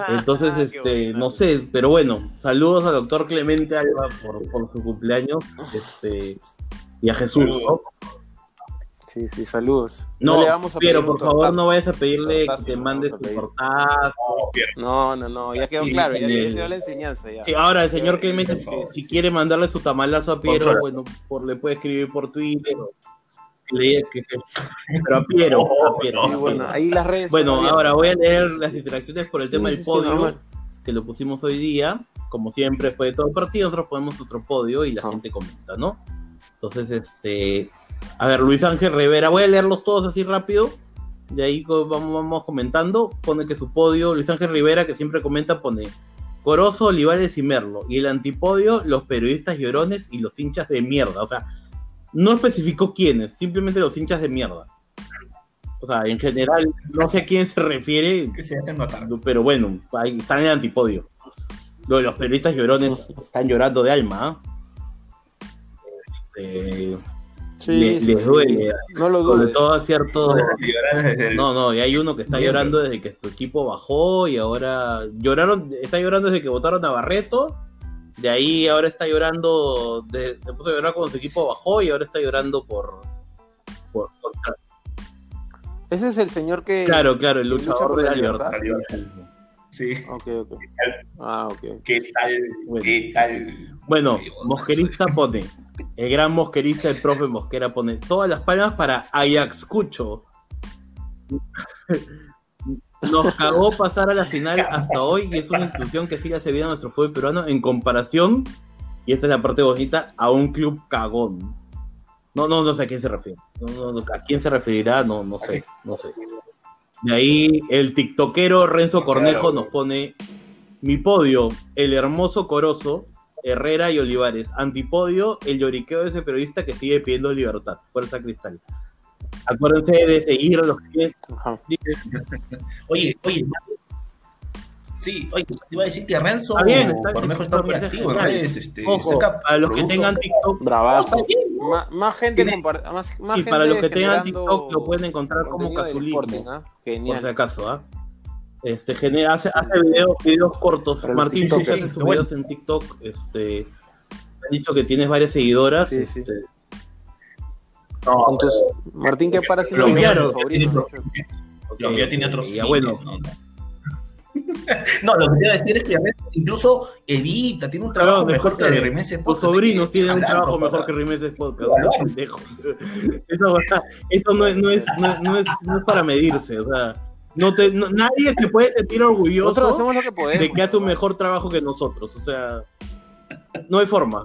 entonces, Qué este, bueno. no sé, pero bueno, saludos al doctor Clemente Alba por, por su cumpleaños, este, y a Jesús, ¿no? Sí, sí, saludos. No, le vamos a pero pedir por favor tortazo. no vayas a pedirle que te no mande pedir. portazo. No, no, no, ya quedó Sí, claro, ya el- quedó la enseñanza ya. Sí, ahora el señor Sí, Clemente, sí, si sí. quiere mandarle su tamalazo a Piero, bueno, por, le puede escribir por Twitter. Que pero a Piero, a Piero. Sí, bueno, ahí las redes. Bueno, ahora voy a leer las interacciones por el tema Sí, del sí, podio, que lo pusimos hoy día. Como siempre, después de todo partido, nosotros ponemos otro podio y la Ah. gente comenta, ¿no? Entonces, este. A ver, Luis Ángel Rivera, voy a leerlos todos así rápido. De ahí vamos, vamos comentando. Pone que su podio, Luis Ángel Rivera, que siempre comenta, pone Corozo, Olivares y Merlo. Y el antipodio, los periodistas llorones y los hinchas de mierda. O sea, no especificó quiénes, simplemente los hinchas de mierda. O sea, en general, no sé a quién se refiere, Que se hacen notar. pero bueno, ahí están en el antipodio. Lo de los periodistas llorones están llorando de alma. ¿ah? Sí, le- sí, les sí. duele. No lo sobre dudes. todo a cierto. No, no, y hay uno que está llorando desde que su equipo bajó y ahora lloraron, está llorando desde que votaron a Barreto. De ahí ahora está llorando, de- se puso a llorar cuando su equipo bajó y ahora está llorando por. por contra- Ese es el señor que. claro, claro, el lucha luchador por de la la libertad. libertad. Sí. Ok, ok. Ah, ok. ¿Qué tal? Bueno. ¿Qué tal? Bueno, Mosquerista pone, el gran mosquerista, el profe Mosquera pone todas las palmas para Ajax Cucho. Nos cagó pasar a la final hasta hoy y es una institución que sí le hace bien a nuestro fútbol peruano en comparación, y esta es la parte bonita, a un club cagón. No, no, no sé a quién se refiere. No, no, no, a quién se referirá, no, no sé, no sé. De ahí el tiktokero Renzo Cornejo nos pone mi podio, el hermoso Corozo, Herrera y Olivares. Antipodio, el lloriqueo de ese periodista que sigue pidiendo libertad. Fuerza Cristal. Acuérdense de seguir a los que Ajá. Oye, oye. Sí, oye, te iba a decir que Renzo Está bien, está- Cornejo está- está muy activo en genial. redes. Este, Ojo, saca a los que tengan TikTok, Bravazo. Más gente Tiene- compar- más, más sí, gente para los que tengan TikTok lo pueden encontrar como Cazulismo, Sporting, ¿ah? por si Genial. acaso, ¿ah? Este, genera, hace, hace videos, videos cortos. Para Martín, tú haces videos en TikTok, este, han dicho que tienes varias seguidoras. Sí, sí. Entonces, Martín, ¿qué para si Lo lo enviaron. vemos a sobrinos, de hecho? ok, No, ya tiene otros fines, bueno, ¿no? No, lo que te iba a decir es que incluso edita, tiene un trabajo mejor que Rimense Tus Podcast, así sobrinos que tienen un trabajo mejor que Rimeses Podcast. Claro. no. Eso, eso no, es, no, es, no, es, no, es, no es para medirse. O sea, no te, no- nadie se puede sentir Nosotros orgulloso hacemos lo que podemos. de que hace un mejor trabajo que nosotros. O sea, no hay forma.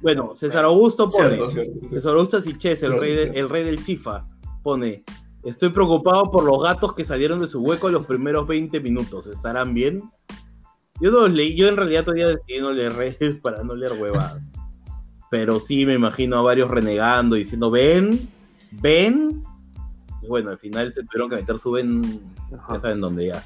Bueno, César Augusto pone. Cierto, cierto, cierto. César Augusto Siches, el rey, de- el rey del Chifa, pone. Estoy preocupado por los gatos que salieron de su hueco en los primeros 20 minutos. ¿Estarán bien? Yo no los leí, yo en realidad todavía decidí no leer redes para no leer huevadas. Pero sí me imagino a varios renegando, diciendo, ven, ven. Y bueno, al final se tuvieron que meter su ven, ya saben dónde ya.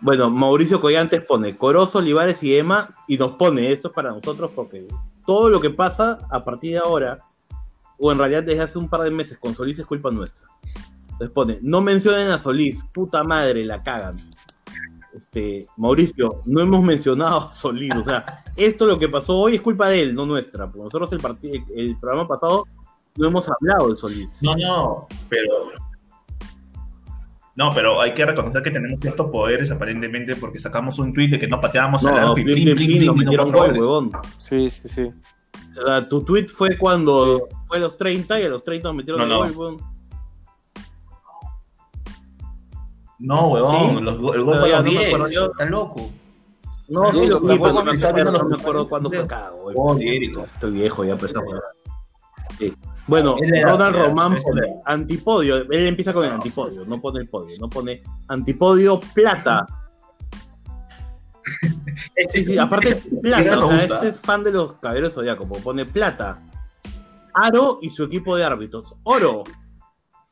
Bueno, Mauricio Collantes pone Corozo, Olivares y Emma y nos pone, esto es para nosotros porque todo lo que pasa a partir de ahora, o en realidad desde hace un par de meses con Solís es culpa nuestra. Entonces pone, no mencionen a Solís, puta madre, la cagan. Este, Mauricio, no hemos mencionado a Solís, o sea, esto lo que pasó hoy es culpa de él, no nuestra, porque nosotros el, el programa pasado no hemos hablado de Solís. No, no, pero. No, pero hay que reconocer que tenemos ciertos poderes aparentemente porque sacamos un tweet de que no pateábamos al No, arco y plin, plin, plin, plin, plin, plin, nos vino metieron cuatro gol, goles. huevón. Sí, sí, sí. O sea, tu tweet fue cuando fue a los 30 y a los 30 nos metieron No, el no. gol, huevón. No, huevón, ¿Sí? los, el gol fue a los no me 10. acuerdo yo. Estás loco. No, Sí, sí, lo tampoco vi, pero me no me está acuerdo, cuándo fue acá. Oh, Érico. Estoy viejo ya, pero huevada. Sí. Bueno, Ronald Román pone edad. antipodio. Él empieza con el antipodio, no pone el podio, no pone antipodio plata. Sí, sí, aparte plata, o sea, este es fan de los caballeros zodiaco, porque pone plata. Aro y su equipo de árbitros. Oro. O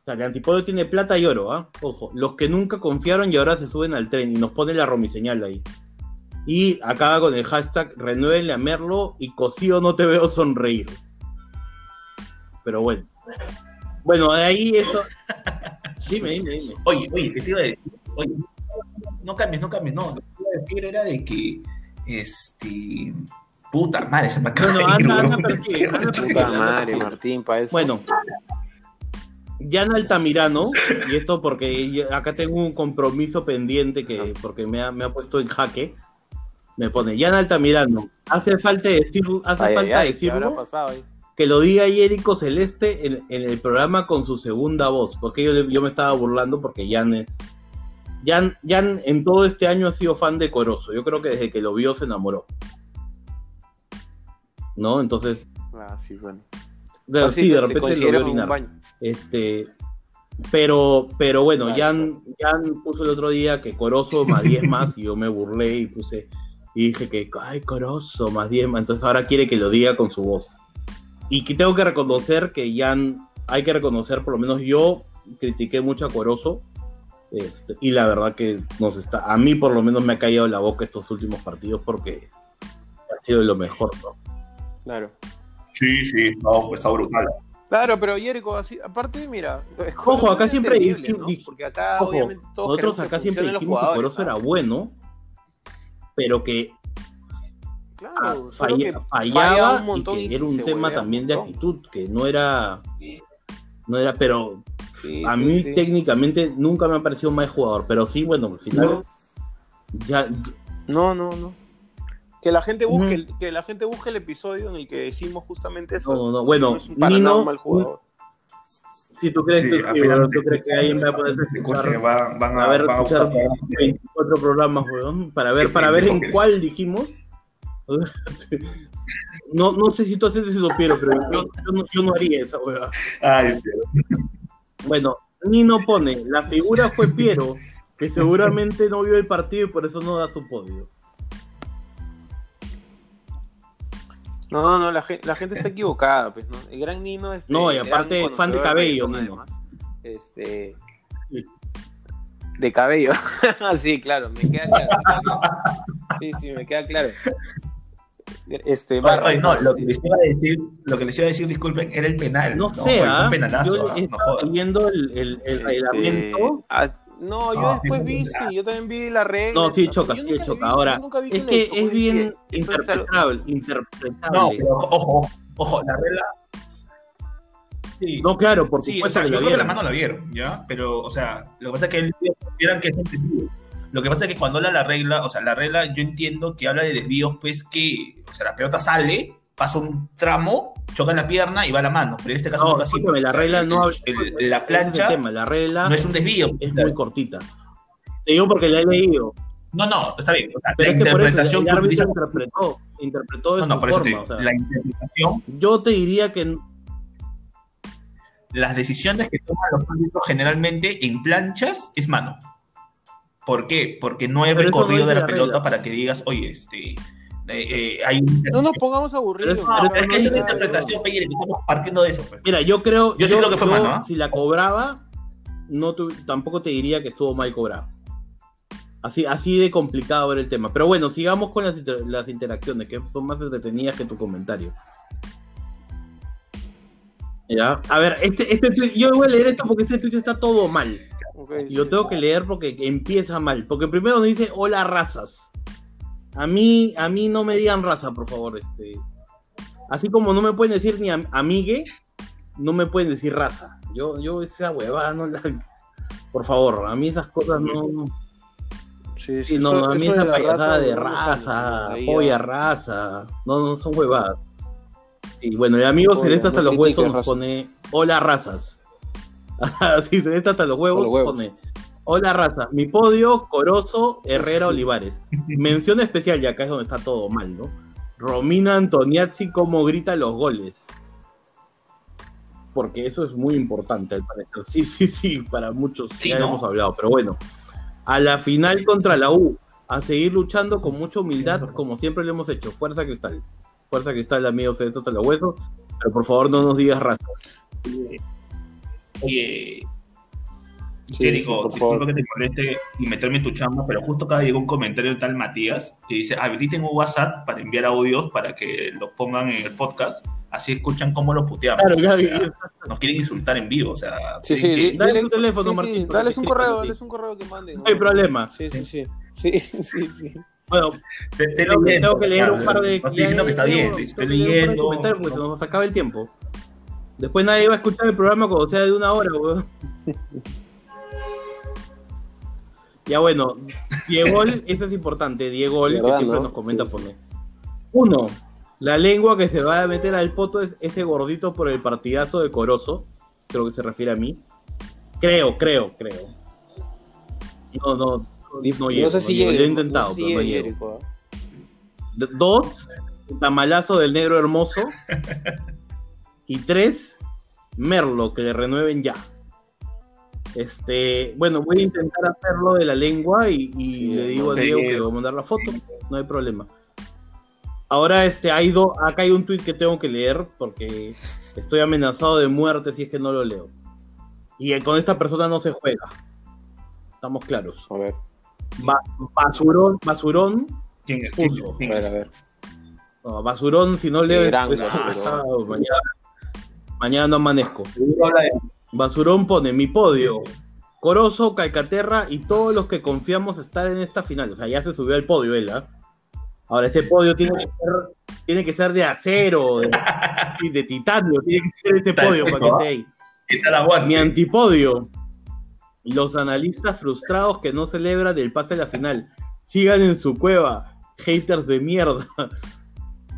sea, el antipodio tiene plata y oro, ¿ah? Ojo, los que nunca confiaron y ahora se suben al tren y nos pone la romiseñal ahí. Y acaba con el hashtag renuévenle a Merlo y cosío no te veo sonreír. Pero bueno. Bueno, de ahí esto. Dime, dime, dime. Oye, oye, ¿qué te iba a decir? Oye, no cambies, no cambies, no. Lo que te iba a decir era de que, este, puta madre, se me acaba Bueno, de ir, anda, anda, persigue, anda, persigue, Puta madre. Martín, para eso. Bueno, Jan Altamirano, y esto porque ya- acá tengo un compromiso pendiente que porque me ha, me ha puesto en jaque. Me pone Jan Altamirano. Hace falta decir, hace Ay, ay, falta ay, ¿qué habrá decirlo pasado? Que lo diga Jerico Celeste en, en el programa con su segunda voz, porque yo, yo me estaba burlando porque Jan es Jan, Jan en todo este año ha sido fan de Corozo. Yo creo que desde que lo vio se enamoró. ¿No? Entonces, Ah, sí, bueno. de, Así sí, de repente lo vio orinar. Este, pero, pero bueno, Claro, Jan, Jan puso el otro día que Corozo más 10 más y yo me burlé y puse y dije que ay Corozo más 10 más, entonces ahora quiere que lo diga con su voz. Y que tengo que reconocer que Jan, hay que reconocer, por lo menos yo critiqué mucho a Corozo. este, y la verdad que nos está, a mí por lo menos me ha caído la boca estos últimos partidos porque ha sido lo mejor, ¿no? Claro. Sí, sí, no, pues está brutal. Claro, pero Jericho, así, aparte, mira. es Ojo, acá siempre ¿no? Porque acá, Ojo, obviamente, todos Nosotros acá siempre dijimos que Corozo era bueno, pero que Claro, ah, solo falla- que fallaba y que era un tema también de actitud, que no era, no era, pero Sí, a sí, mí sí. técnicamente nunca me ha parecido un mal jugador, pero sí, bueno, al final ya, No, no, no. Que la gente busque, que la gente busque el episodio en el que decimos justamente eso. no, no, bueno, No es un para nada Nino, mal jugador. si tú crees Sí, que sí, tú crees que alguien va a poder escuchar, van, van a a, ver, van a escuchar buscar 24 programas, weón, para ver, para ver en cuál dijimos. No, no sé si tú haces eso, Piero, pero yo, yo, no, yo no haría esa weá. Ay. Bueno, Nino pone, la figura fue Piero, que seguramente no vio el partido y por eso no da su podio. No, no, no, la, gen- la gente está equivocada, pues, ¿no? El gran Nino es. No, y gran aparte, fan de cabello, Nino. además. Este. Sí. De cabello. sí, me queda claro. me queda claro. Sí, sí, me queda claro. Este, Oye, Barra, oye, no, lo que les iba a decir, lo que les iba a decir, disculpen, era el penal. No Oye, sé, fue ¿ah? un penalazo, Yo ah, no viendo el, el, el Este, reglamento. ah, no, yo No, después vi, sí, sí, yo también vi la regla. No, sí, choca, sí, choca. vi- Ahora, Es que es bien interpretable, No, interpretable. pero ojo, ojo, la regla. Sí, No, claro, por sí o sea, yo creo que la mano la vieron, ¿ya? Pero, o sea, lo que pasa es que ellos consideran que es un desvío. Lo que pasa es que cuando habla la regla, o sea, la regla, yo entiendo que habla de desvíos, pues que, o sea, la pelota sale, pasa un tramo, choca en la pierna y va a la mano. Pero en este caso no, No, es así. la regla el- no el- la es el plancha tema, la regla no es un desvío. es muy cortita. Te digo porque la he leído. No, no, está bien. O sea, Pero la es que por eso interpretación el que utiliza interpretó. interpretó de No, no, por eso te forma. digo, o sea, la interpretación, Yo te diría que las decisiones que toman los árbitros generalmente en planchas es mano. ¿Por qué? Porque no hay Pero no recorrido de la la pelota para que digas, oye, este, eh, eh, hay No nos pongamos aburridos. Pero No, Pero pero es que es no una interpretación, Peyer, que estamos partiendo de eso. pues. Mira, yo creo. Yo sí creo que fue mano, ¿ah? Si la cobraba, no tu- tampoco te diría que estuvo mal cobrado. Así, así de complicado ver el tema. Pero bueno, sigamos con las, inter- las interacciones, que son más entretenidas que tu comentario. Ya. A ver, este, este tweet- yo voy a leer esto porque este tweet está todo mal. Ok, Y lo sí. tengo que leer porque empieza mal. Porque primero nos dice hola razas. A mí, a mí no me digan raza, por favor. Este. Así como no me pueden decir ni am- amigue, no me pueden decir raza. Yo, yo esa huevada no la. Por favor, a mí esas cosas no. Sí, Sí, no, eso- a mí esa la payasada de no raza, polla raza. No, no son huevadas. Sí, bueno, el amigo Celeste hasta no los huesos nos raza. pone hola razas. Así, Celeste hasta los huevos, Los huevos. pone hola raza. Mi podio, Corozo, Herrera, Olivares. Mención especial, y acá es donde está todo mal, ¿no? Romina Antoniazzi, cómo grita los goles. Porque eso es muy importante, al parecer. Sí, sí, sí, para muchos Sí, ya ¿no? hemos hablado, pero bueno. A la final contra la U, a seguir luchando con mucha humildad, como siempre lo hemos hecho. Fuerza Cristal. Fuerza Cristal, amigos, esto hasta los huesos. Pero por favor, no nos digas raza. Oye, Sí, Jericho, sí, por disculpa favor. que te moleste y meterme en tu chamba, pero justo acá llegó un comentario de tal Matías que dice, habiliten un WhatsApp para enviar audios para que los pongan en el podcast, así escuchan cómo los puteamos. Claro, O ya sea, nos quieren insultar en vivo, o sea... Sí, sí, que- Dale tu teléfono, sí, Martín, sí, dales un correo, dales un correo que manden. No hay problema. Sí, sí, sí. Sí, sí, sí. Bueno, te- te tengo, que- leyendo, tengo que leer un claro, par de. No estoy diciendo que está bien, tengo- estoy tengo un par de leyendo. se nos acaba el tiempo. Después nadie va a escuchar el programa cuando sea de una hora, weón. Ya bueno, Diego, eso es importante. Diego, que ¿Verdad, siempre no? nos comenta Sí, por sí. mí. Uno, la lengua que se va a meter al poto es ese gordito por el partidazo de Corozo. Creo que se refiere a mí. Creo, creo, creo. No, no, no, No, llego, sé si llego. Lo he intentado, no sé si pero no llego. D- Dos, tamalazo del negro hermoso. y tres, Merlo, que le renueven ya. Este, bueno, voy a intentar hacerlo de la lengua y, y Sí, le digo a no Diego que le voy a mandar la foto, no hay problema. Ahora este, hay do- acá hay un tweet que tengo que leer porque estoy amenazado de muerte si es que no lo leo. Y con esta persona no se juega. Estamos claros. A ver, Ba- basurón, basurón, ¿Quién es? Puso. ¿Quién a ver, a ver. No, basurón, si no leo, gran pues, basurón. ah, mañana, mañana no amanezco. Basurón pone mi podio. Corozo, Calcaterra y todos los que confiamos estar en esta final. O sea, ya se subió al podio él, ¿ah? Ahora, ese podio tiene que ser, tiene que ser de acero, de, de titanio, tiene que ser ese podio para que esté ahí. Mi antipodio. Los analistas frustrados que no celebran el pase a la final. Sigan en su cueva. Haters de mierda.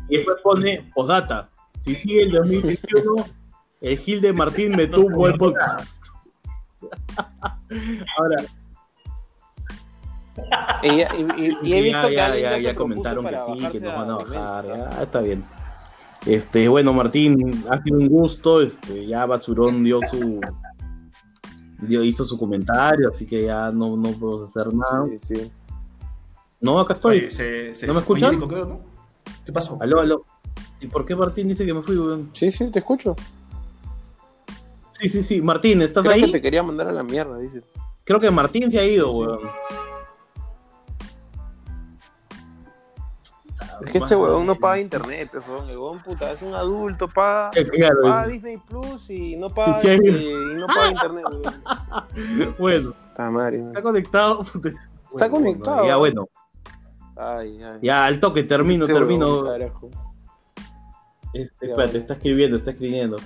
Y después pone postdata. Si sigue el 2021, el Gil de Martín me tuvo el podcast. Ahora, Y, y- he visto ya, que ya, ya, ya, comentaron que sí, que nos van a bajar. Ya, está bien. Este, bueno, Martín, ha sido un gusto. Este, ya Basurón dio su. Dio, hizo su comentario, así que ya no, no puedo hacer nada. Sí, sí. No, acá estoy. Oye, se- se- ¿No me fue escuchan? Creo, ¿no? ¿Qué pasó? Aló, aló. ¿Y por qué Martín dice que me fui, weón? Sí, sí, te escucho. Sí, sí, sí. Martín, ¿estás Creo ahí? que te quería mandar a la mierda, dice. Creo que Martín se ha ido, Sí, weón. Es que este huevón no paga internet, pues, huevón. El huevón, puta, es un adulto, paga, Claro, paga Disney Plus y no paga, Sí, sí, este, y no paga internet, huevón. bueno, Está está conectado. Está conectado. Ya, bueno. Ay, ay. Ya, al toque, termino, Este termino. Este, espérate, está escribiendo, está escribiendo.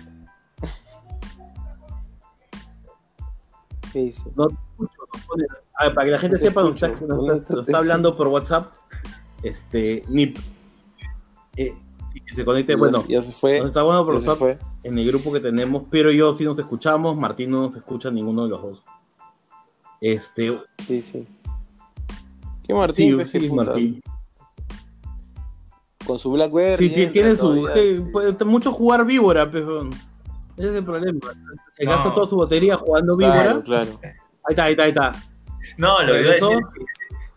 Sí, sí. No no A ver, para que la gente No sepa, escucho. nos No está- nos está hablando por WhatsApp. Este, Nip. Eh, que se conecte, bueno, ya se fue. nos está bueno por WhatsApp fue. en el grupo que tenemos, pero yo sí nos escuchamos, Martín no nos escucha ninguno de los dos. Este, Sí, sí. ¿Qué Martín? sí, sí. Martín. con su Blackberry. Sí, tiene su. todavía, que sí. puede- mucho jugar víbora, pero. Ese es el problema. Se No. gasta toda su batería jugando víbora. Claro, claro. Ahí está, ahí está, ahí está. No, lo que iba a decir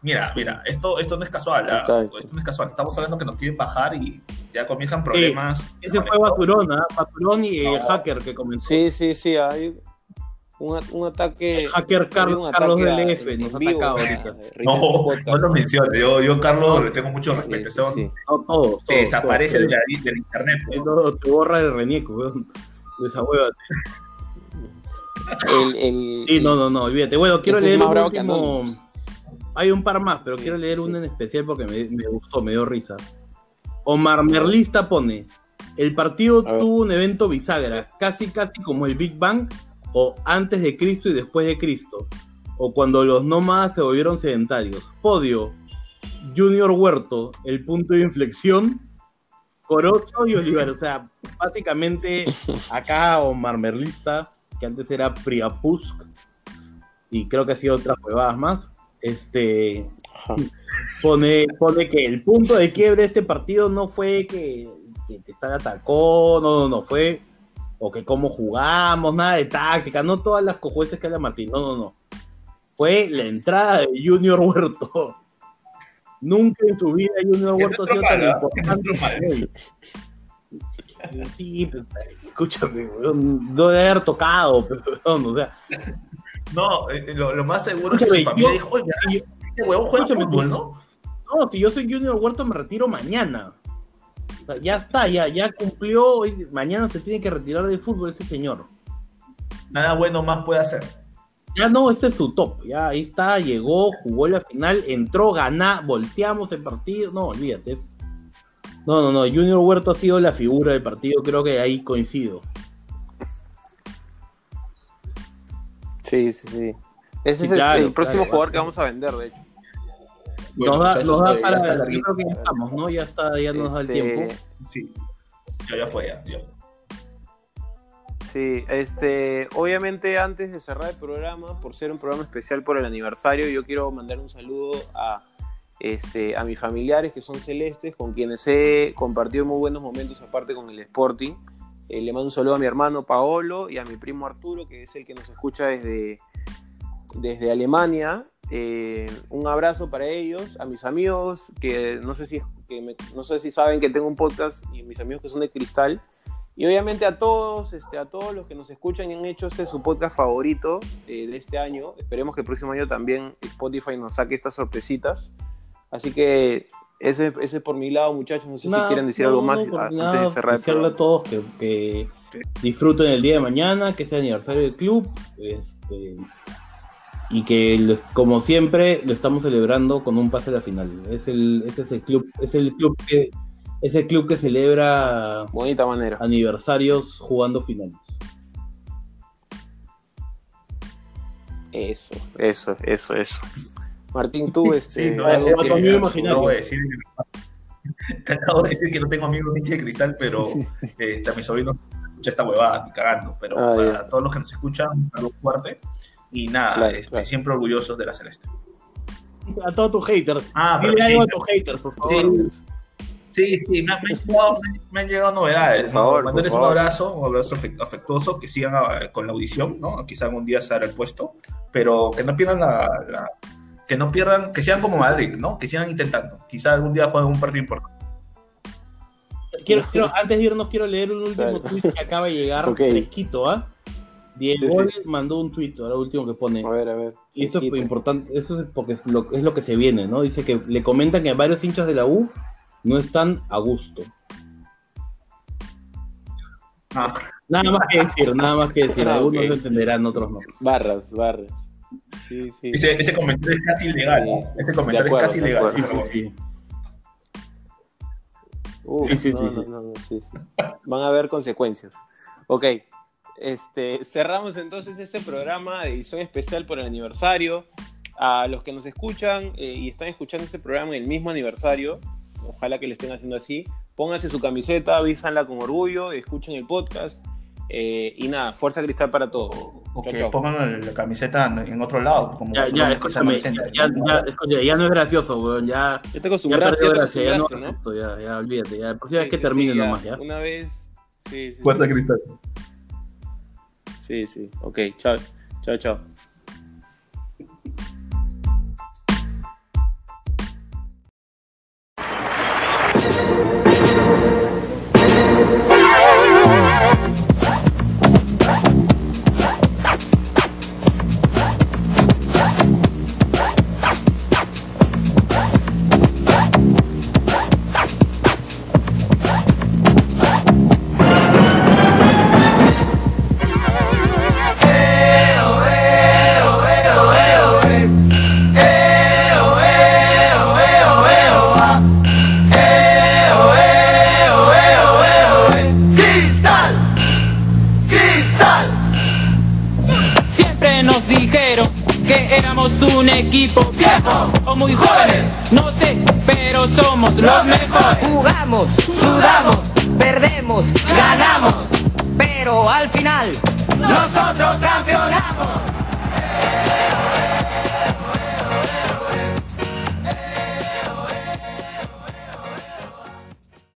mira, mira, esto, esto no es casual, ¿ah? Está hecho. esto no es casual. Estamos hablando que nos quieren bajar y ya comienzan problemas. Ese fue Basurón, ¿ah? Basurón y el No. hacker que comenzó. Sí, sí, sí, hay un, un ataque. El hacker Car- hay un Carlos ataque DLF en nos vivo ataca ahorita. No, no lo menciones. Yo, yo Carlos, le tengo mucho Sí, respeto. sí, sí. hombre No, todos. te desaparece todos. de la- del internet. Sí, no, te borra el renieco, weón. De esa hueva. El, el, Sí, no, no, no, olvídate. Bueno, quiero leer un último. Hay un par más, pero Sí, quiero leer sí. uno en especial porque me, me gustó, me dio risa. Omar Merlista pone: El partido tuvo un evento bisagra, casi casi como el Big Bang, o antes de Cristo y después de Cristo, o cuando los nómadas se volvieron sedentarios. Podio: Junior Huerto, el punto de inflexión. Corozo y Olivar, o sea, básicamente acá Omar Merlista, que antes era Priapusk, y creo que ha sido otras huevadas más, este pone, pone que el punto de quiebre de este partido no fue que, que atacó, no, no, no, fue o que cómo jugamos, nada de táctica, no todas las cojueces que habla Martín, no, no, no. Fue la entrada de Junior Huerto. Nunca en su vida Junior Huerto ha sido tan importante. Sí, pero, escúchame, weón, no debe haber tocado, o sea, No, eh, lo, lo más seguro es que su familia yo- dijo, oye, si yo- este huevón juega fútbol, ¿no? No, si yo soy Junior Huerto me retiro mañana. O sea, ya está, ya, ya cumplió. Mañana se tiene que retirar del fútbol este señor. Nada bueno más puede hacer. Ya no, este es su top. Ya ahí está, llegó, jugó la final, entró, ganá, volteamos el partido. No, olvídate. es- No, no, no. Junior Huerto ha sido la figura del partido. Creo que ahí coincido. Sí, sí, sí. Ese Sí, es el- claro, el próximo claro, jugador que vamos a vender, de hecho. Bueno, nos da, nos da eh, ya para. Yo creo que ya estamos, ¿no? Ya está, ya nos da el Este, tiempo. Sí, ya, ya fue, ya. ya. Sí, este, obviamente antes de cerrar el programa, por ser un programa especial por el aniversario, yo quiero mandar un saludo a, este, a mis familiares que son celestes, con quienes he compartido muy buenos momentos aparte con el Sporting. Eh, le mando un saludo a mi hermano Paolo y a mi primo Arturo, que es el que nos escucha desde, desde Alemania. Eh, un abrazo para ellos, a mis amigos, que no sé si, que no sé si saben que tengo un podcast y mis amigos que son de Cristal. Y obviamente a todos, este, a todos los que nos escuchan y han hecho este su podcast favorito eh, de este año. Esperemos que el próximo año también Spotify nos saque estas sorpresitas. Así que ese, ese por mi lado, muchachos. No sé Nada, si quieren decir no, algo no, más a- antes de cerrar el desearle a todos que, que disfruten el día de mañana, que sea aniversario del club, este, y que los- como siempre lo estamos celebrando con un pase a la final. Es el, este es el club, es el club que es el club que celebra Bonita manera. aniversarios jugando finales. Eso, eso, eso, eso. Martín, tú, este, Sí, no, vas a amigo imaginario. no voy a decir que- te acabo de decir que no tengo amigos hincha de cristal, pero este, a mi sobrino escucha esta huevada, cagando. Pero Ah, para ya. todos los que nos escuchan, un saludo fuerte. Y nada, Claro, este, claro. siempre orgullosos de la Celeste. A todos tus haters. Ah, Dile algo a tus haters, por favor. Sí, sí, sí, me, han- me han llegado, me han llegado novedades. Por Mandarles por un abrazo, un abrazo afect- afectuoso, que sigan ah, con la audición, ¿no? Quizá algún día se hará el puesto, pero que no pierdan la, la- que no pierdan, que sean como Madrid, ¿no? Que sigan intentando. Quizá algún día jueguen un partido importante. Quiero, quiero- antes de irnos, quiero leer un último Claro. tweet que acaba de llegar fresquito, ¿ah? Diego Sí, sí. mandó un tweet, ahora último que pone. A ver, a ver. Y esto es importante, eso es porque es lo, es lo que se viene, ¿no? Dice que le comentan que varios hinchas de la U no están a gusto. Ah, Nada más que decir, nada más que decir. Ah, Algunos lo entenderán, otros no. Barras, barras. Sí, sí. ese, ese comentario es casi ilegal. Ese comentario acuerdo, es casi ilegal. Sí, sí, bueno. sí. Uf, Sí, sí, no, sí, no, sí. no, no, sí, sí. Van a haber consecuencias. Ok, este, cerramos entonces este programa de edición especial por el aniversario. A los que nos escuchan eh, y están escuchando este programa en el mismo aniversario, ojalá que lo estén haciendo así, pónganse su camiseta, vístanla con orgullo, escuchen el podcast. eh, y nada, fuerza cristal para todos. O Chao, que chao. pongan la camiseta en otro lado. Como Ya, escúchame, ya, no es gracioso, weón, ya, Ya te acostumbraste, gracia, ya no, ¿no? esto, ya, ya, olvídate, ya, próxima Sí, vez que sí, termine sí, nomás, ya. Una vez. Sí, sí. Fuerza Cristal. Sí, sí. Ok, chao. Chao, chao.